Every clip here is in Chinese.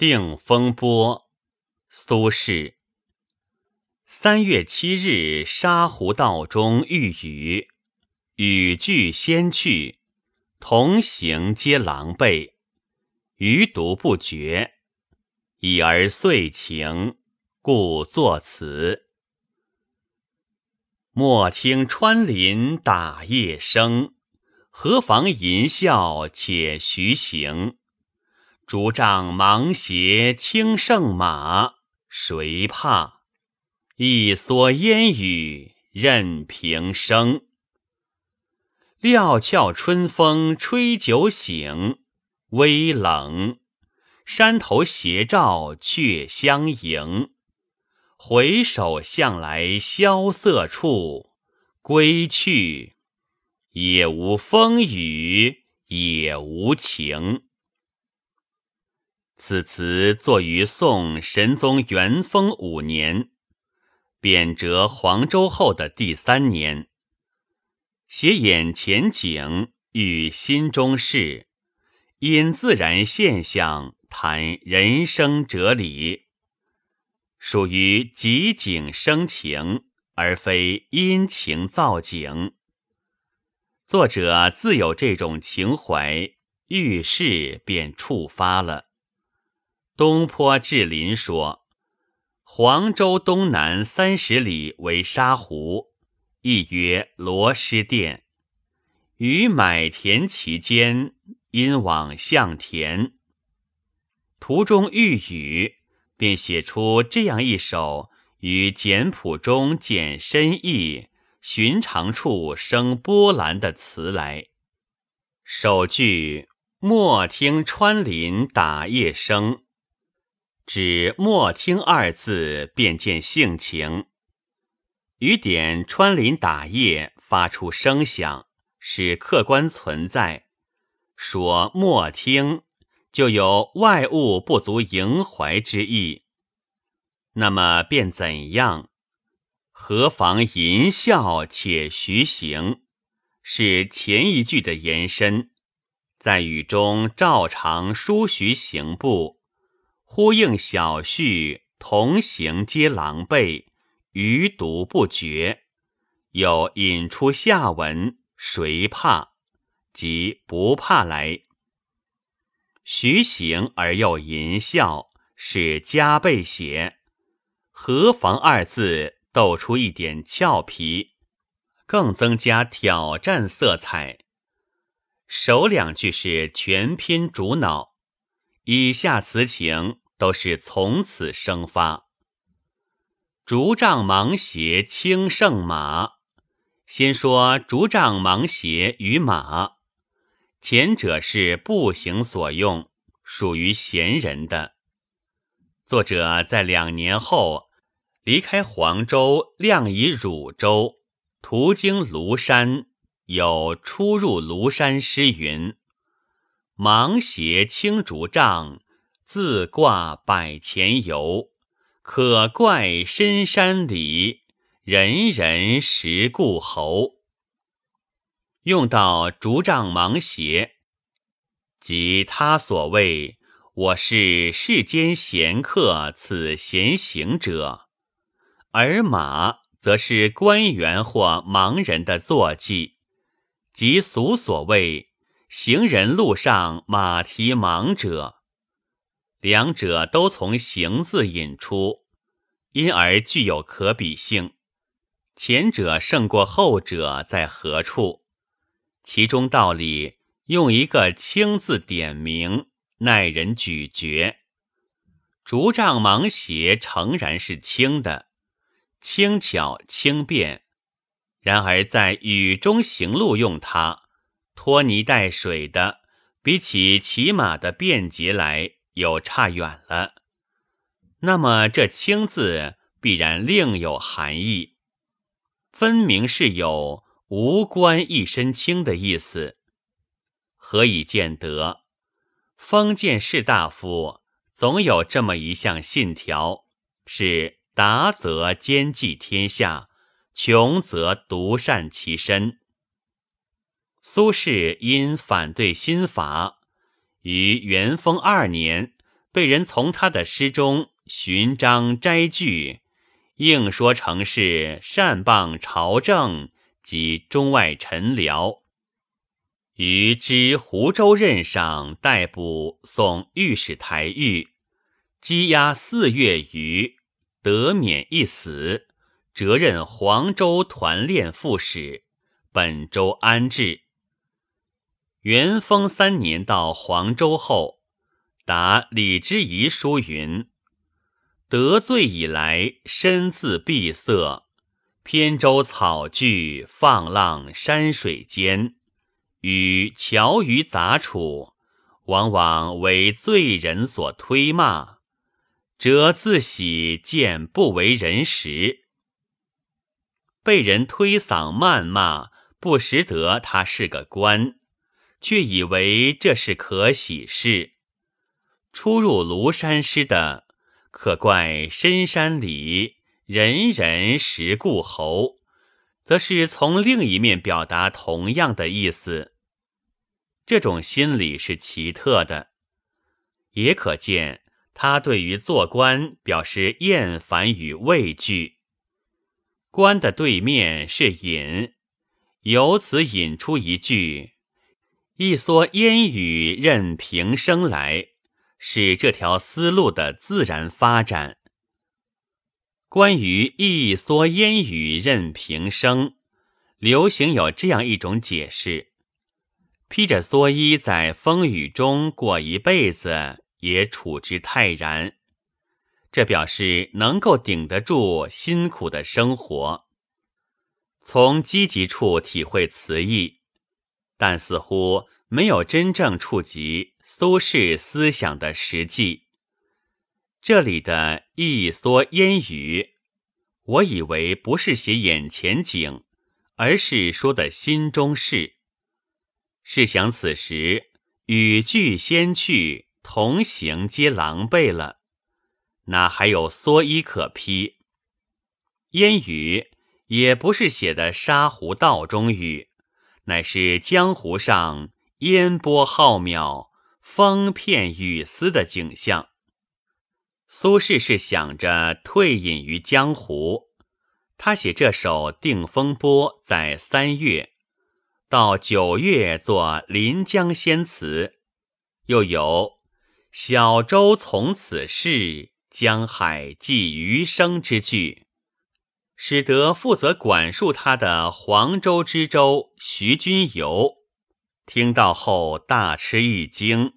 定风波，苏轼。三月七日，沙湖道中遇雨，雨具先去，同行皆狼狈，余独不觉。已而遂晴，故作此。莫听穿林打叶声，何妨吟啸且徐行。竹杖芒鞋轻胜马，谁怕？一蓑烟雨任平生。料峭春风吹酒醒，微冷。山头斜照却相迎。回首向来萧瑟处，归去，也无风雨也无晴。此词作于宋神宗元丰五年，贬谪黄州后的第三年，写眼前景，与心中事，因自然现象谈人生哲理，属于即景生情，而非因情造景。作者自有这种情怀，遇事便触发了。东坡志林说：“黄州东南三十里为沙湖，亦曰罗师殿。于买田其间，因往向田。途中遇雨，便写出这样一首与简朴中见深意、寻常处生波澜的词来。首句‘莫听穿林打叶声’。”指“莫听”二字，便见性情。雨点穿林打叶，发出声响，是客观存在。说“莫听”，就有外物不足萦怀之意。那么便怎样？何妨吟啸且徐行？是前一句的延伸，在雨中照常舒徐行步。呼应小序，同行皆狼狈，余独不觉。又引出下文，谁怕？即不怕来。徐行而又吟笑，是加倍写。何妨二字斗出一点俏皮，更增加挑战色彩。首两句是全篇主脑，以下词情。都是从此生发。竹杖芒鞋轻胜马。先说竹杖芒鞋与马，前者是步行所用，属于闲人的。作者在两年后离开黄州，亮移汝州，途经庐山，有出入庐山诗云：“芒鞋轻竹杖。”自挂百钱游，可怪深山里，人人识故侯。用到竹杖芒鞋，即他所谓“我是世间闲客，此闲行者”，而马则是官员或盲人的坐骑，即俗所谓“行人路上马蹄盲者”。两者都从“行”字引出，因而具有可比性。前者胜过后者在何处？其中道理用一个“轻”字点明，耐人咀嚼。竹杖芒鞋诚然是轻的，轻巧轻便；然而在雨中行路用它，拖泥带水的，比起骑马的便捷来。又差远了，那么这“轻”字必然另有含义，分明是有无官一身轻的意思。何以见得？封建士大夫总有这么一项信条：是达则兼济天下，穷则独善其身。苏轼因反对新法。于元丰二年，被人从他的诗中寻章摘句，硬说成是善谤朝政及中外臣僚。于知湖州任上逮捕送御史台狱，羁押四月余，得免一死，折任黄州团练副使，本州安置。元丰三年到黄州后，答李之仪书云：“得罪以来，身自闭塞，扁舟草具，放浪山水间。”与樵渔杂处，往往为罪人所推骂，辄自喜见不为人识。被人推搡谩骂，不识得他是个官，却以为这是可喜事。出入庐山诗的，可怪深山里人人识故侯。则是从另一面表达同样的意思，这种心理是奇特的，也可见他对于做官表示厌烦与畏惧。官的对面是隐，由此引出一句“一蓑烟雨任平生”来，是这条思路的自然发展。关于一蓑烟雨任平生，流行有这样一种解释：披着蓑衣在风雨中过一辈子，也处之泰然。这表示能够顶得住辛苦的生活。从积极处体会词意，但似乎没有真正触及苏轼思想的实际。这里的一蓑烟雨，我以为不是写眼前景，而是说的心中事。试想此时雨具先去，同行皆狼狈了，哪还有蓑衣可披？烟雨也不是写的沙湖道中雨，乃是江湖上烟波浩渺、风片雨丝的景象。苏轼是想着退隐于江湖，他写这首《定风波》在三月，到九月作《临江仙词》，又有“小舟从此逝，江海寄余生”之句，使得负责管束他的黄州知州徐君游听到后大吃一惊，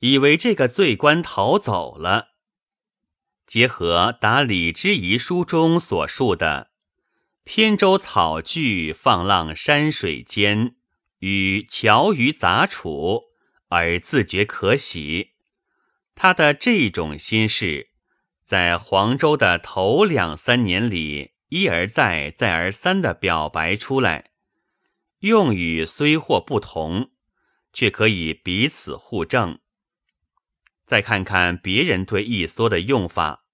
以为这个罪官逃走了。结合答李之仪书中所述的“扁舟草具，放浪山水间”与樵渔杂处，而自觉可喜。他的这种心事，在黄州的头两三年里一而再、再而三的表白出来，用语虽或不同，却可以彼此互证。再看看别人对一蓑的用法，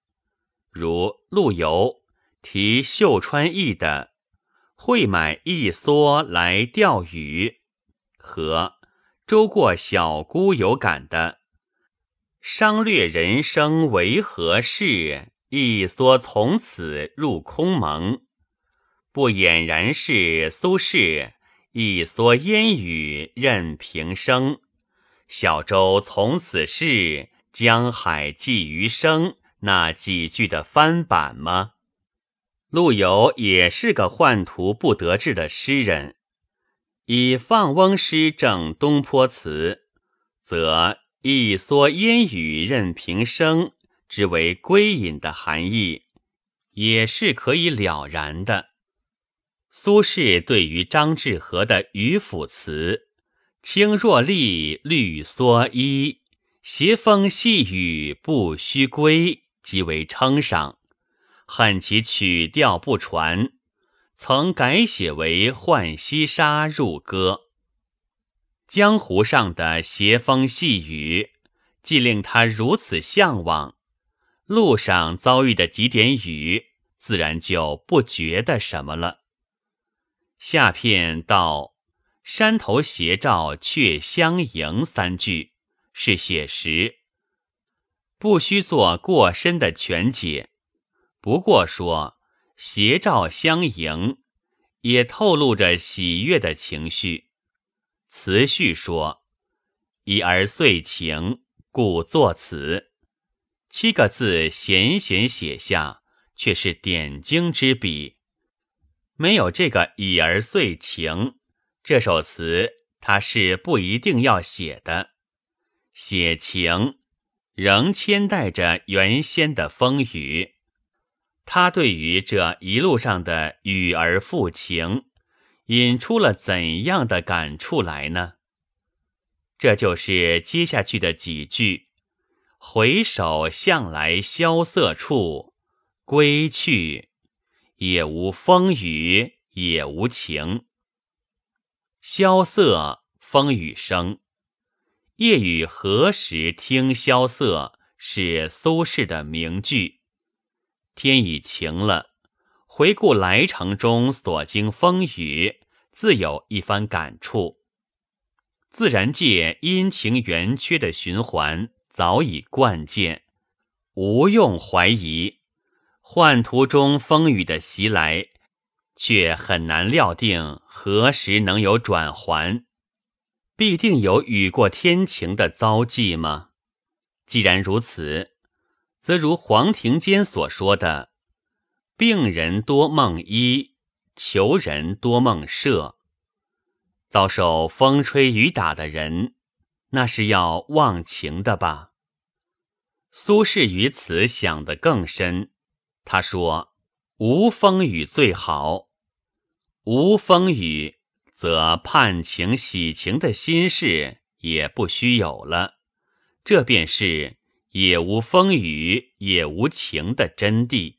如陆游提秀川驿的“会买一蓑来钓鱼”，和周过小姑有感的“商略人生为何事，一蓑从此入空蒙”，不俨然是苏轼“一蓑烟雨任平生”。小舟从此逝，江海寄余生。那几句的翻版吗？陆游也是个宦途不得志的诗人，以放翁诗正东坡词，则一蓑烟雨任平生之为归隐的含义，也是可以了然的。苏轼对于张志和的渔府词“青箬笠，绿蓑衣，斜风细雨不须归”。极为称赏，恨其曲调不传，曾改写为《浣溪沙》入歌。江湖上的斜风细雨，既令他如此向往，路上遭遇的几点雨，自然就不觉得什么了。下片到“山头斜照却相迎”三句，是写实。不需做过深的全解，不过说斜照相迎，也透露着喜悦的情绪。词序说：“已而遂情，故作此。”七个字闲闲写下，却是点睛之笔。没有这个“已而遂情”，这首词他是不一定要写的。写情，仍牵带着原先的风雨。他对于这一路上的雨儿复情，引出了怎样的感触来呢？这就是接下去的几句：“回首向来萧瑟处，归去，也无风雨也无晴。萧瑟，风雨声。”夜雨何时听萧瑟？是苏轼的名句。天已晴了，回顾来程中所经风雨，自有一番感触。自然界阴晴圆缺的循环早已惯见，无用怀疑。幻途中风雨的袭来，却很难料定何时能有转还。必定有雨过天晴的遭际吗？既然如此，则如黄庭坚所说的：“病人多梦医，求人多梦舍。”遭受风吹雨打的人，那是要忘情的吧？苏轼于此想得更深。他说：“无风雨最好，无风雨。”则盼情喜情的心事也不须有了，这便是也无风雨也无情的真谛。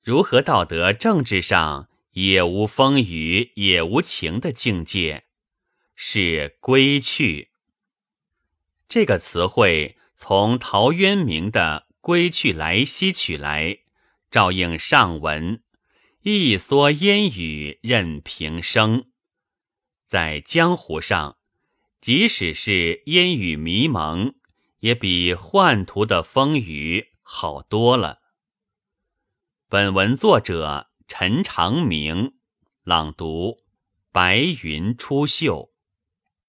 如何道德政治上也无风雨也无情的境界？是归去。这个词汇从陶渊明的《归去来兮》取来，照应上文。一蓑烟雨任平生，在江湖上，即使是烟雨迷蒙，也比幻途的风雨好多了。本文作者陈长明，朗读：白云出岫。